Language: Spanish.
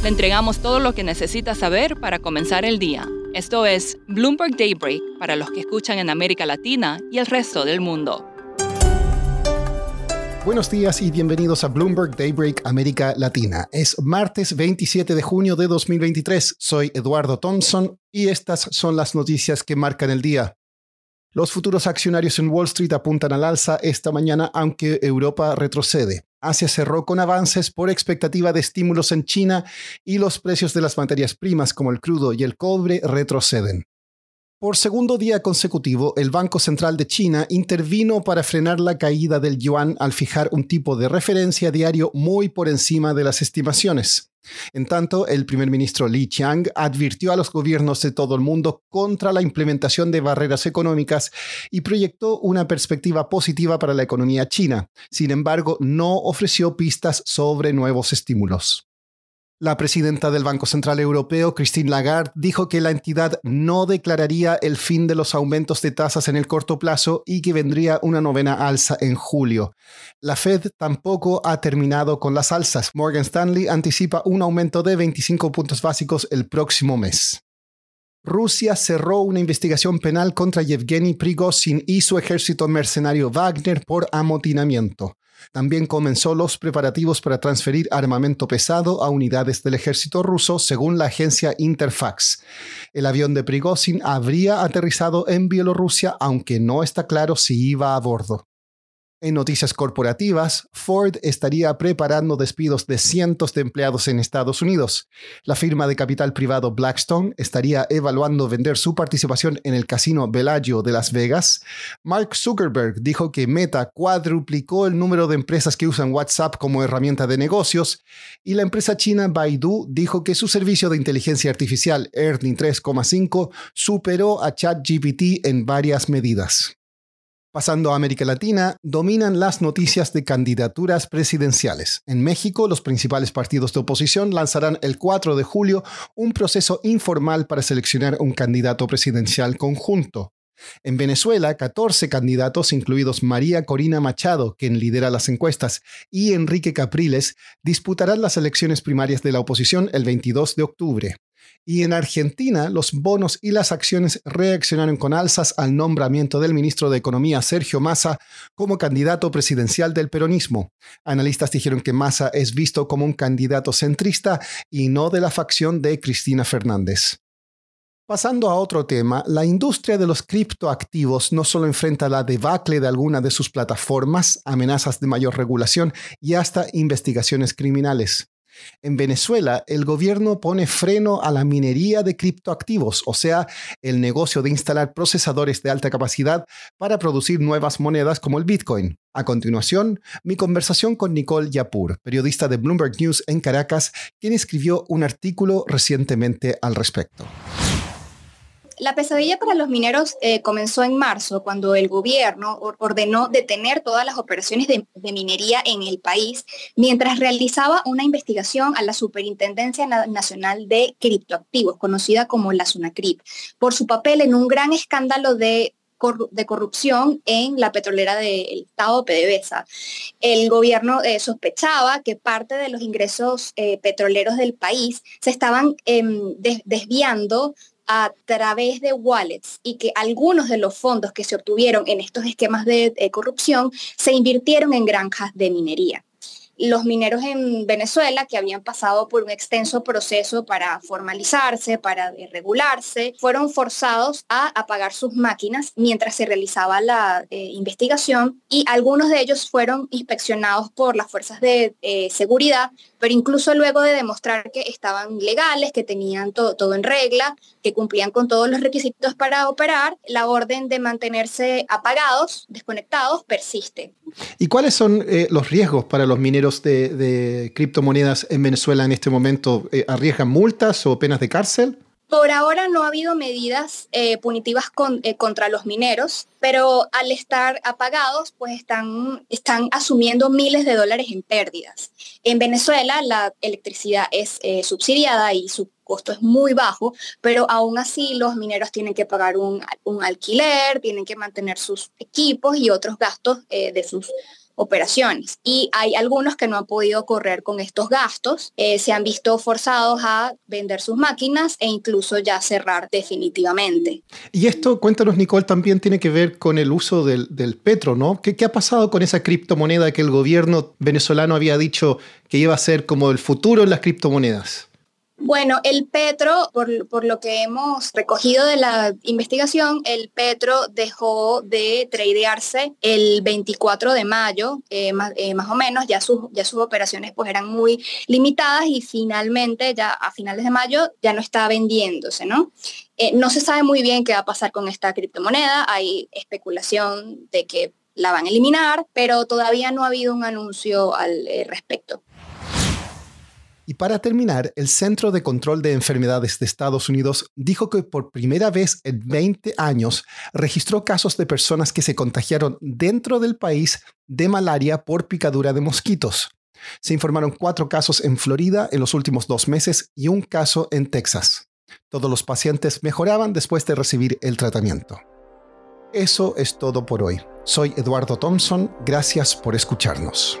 Le entregamos todo lo que necesita saber para comenzar el día. Esto es Bloomberg Daybreak para los que escuchan en América Latina y el resto del mundo. Buenos días y bienvenidos a Bloomberg Daybreak América Latina. Es martes 27 de junio de 2023. Soy Eduardo Thompson y estas son las noticias que marcan el día. Los futuros accionarios en Wall Street apuntan al alza esta mañana, aunque Europa retrocede. Asia cerró con avances por expectativa de estímulos en China y los precios de las materias primas como el crudo y el cobre retroceden. Por segundo día consecutivo, el Banco Central de China intervino para frenar la caída del yuan al fijar un tipo de referencia diario muy por encima de las estimaciones. En tanto, el primer ministro Li Qiang advirtió a los gobiernos de todo el mundo contra la implementación de barreras económicas y proyectó una perspectiva positiva para la economía china. Sin embargo, no ofreció pistas sobre nuevos estímulos. La presidenta del Banco Central Europeo, Christine Lagarde, dijo que la entidad no declararía el fin de los aumentos de tasas en el corto plazo y que vendría una novena alza en julio. La Fed tampoco ha terminado con las alzas. Morgan Stanley anticipa un aumento de 25 puntos básicos el próximo mes. Rusia cerró una investigación penal contra Yevgeny Prigozhin y su ejército mercenario Wagner por amotinamiento. También comenzó los preparativos para transferir armamento pesado a unidades del ejército ruso, según la agencia Interfax. El avión de Prigozhin habría aterrizado en Bielorrusia, aunque no está claro si iba a bordo. En noticias corporativas, Ford estaría preparando despidos de cientos de empleados en Estados Unidos. La firma de capital privado Blackstone estaría evaluando vender su participación en el casino Bellagio de Las Vegas. Mark Zuckerberg dijo que Meta cuadruplicó el número de empresas que usan WhatsApp como herramienta de negocios. Y la empresa china Baidu dijo que su servicio de inteligencia artificial Ernie 3,5 superó a ChatGPT en varias medidas. Pasando a América Latina, dominan las noticias de candidaturas presidenciales. En México, los principales partidos de oposición lanzarán el 4 de julio un proceso informal para seleccionar un candidato presidencial conjunto. En Venezuela, 14 candidatos, incluidos María Corina Machado, quien lidera las encuestas, y Enrique Capriles, disputarán las elecciones primarias de la oposición el 22 de octubre. Y en Argentina, los bonos y las acciones reaccionaron con alzas al nombramiento del ministro de Economía Sergio Massa como candidato presidencial del peronismo. Analistas dijeron que Massa es visto como un candidato centrista y no de la facción de Cristina Fernández. Pasando a otro tema, la industria de los criptoactivos no solo enfrenta la debacle de alguna de sus plataformas, amenazas de mayor regulación y hasta investigaciones criminales. En Venezuela, el gobierno pone freno a la minería de criptoactivos, o sea, el negocio de instalar procesadores de alta capacidad para producir nuevas monedas como el Bitcoin. A continuación, mi conversación con Nicole Yapur, periodista de Bloomberg News en Caracas, quien escribió un artículo recientemente al respecto. La pesadilla para los mineros eh, comenzó en marzo, cuando el gobierno ordenó detener todas las operaciones de, minería en el país, mientras realizaba una investigación a la Superintendencia Nacional de Criptoactivos, conocida como la SUNACRIP, por su papel en un gran escándalo de corrupción en la petrolera del Estado PDVSA. El gobierno eh, sospechaba que parte de los ingresos eh, petroleros del país se estaban em, desviando a través de wallets y que algunos de los fondos que se obtuvieron en estos esquemas de, corrupción se invirtieron en granjas de minería. Los mineros en Venezuela, que habían pasado por un extenso proceso para formalizarse, para regularse, fueron forzados a apagar sus máquinas mientras se realizaba la eh, investigación y algunos de ellos fueron inspeccionados por las fuerzas de eh, seguridad pero incluso luego de demostrar que estaban legales, que tenían todo en regla, que cumplían con todos los requisitos para operar, la orden de mantenerse apagados, desconectados, persiste. ¿Y cuáles son eh, los riesgos para los mineros de, criptomonedas en Venezuela en este momento? Eh, ¿Arriesgan multas o penas de cárcel? Por ahora no ha habido medidas eh, punitivas eh, contra los mineros, pero al estar apagados, pues están, están asumiendo miles de dólares en pérdidas. En Venezuela la electricidad es eh, subsidiada y su costo es muy bajo, pero aún así los mineros tienen que pagar un, alquiler, tienen que mantener sus equipos y otros gastos de sus operaciones. Y hay algunos que no han podido correr con estos gastos, eh, se han visto forzados a vender sus máquinas e incluso ya cerrar definitivamente. Y esto, cuéntanos Nicole, también tiene que ver con el uso del, petro, ¿no? ¿Qué, ¿Qué ha pasado con esa criptomoneda que el gobierno venezolano había dicho que iba a ser como el futuro en las criptomonedas? Bueno, el Petro, por, lo que hemos recogido de la investigación, el Petro dejó de tradearse el 24 de mayo, eh, eh, más, o menos, ya sus, ya sus operaciones pues eran muy limitadas y finalmente ya a finales de mayo ya no está vendiéndose, ¿no? Eh, no se sabe muy bien qué va a pasar con esta criptomoneda, hay especulación de que la van a eliminar, pero todavía no ha habido un anuncio al respecto. Y para terminar, el Centro de Control de Enfermedades de Estados Unidos dijo que por primera vez en 20 años registró casos de personas que se contagiaron dentro del país de malaria por picadura de mosquitos. Se informaron cuatro casos en Florida en los últimos dos meses y un caso en Texas. Todos los pacientes mejoraban después de recibir el tratamiento. Eso es todo por hoy. Soy Eduardo Thompson. Gracias por escucharnos.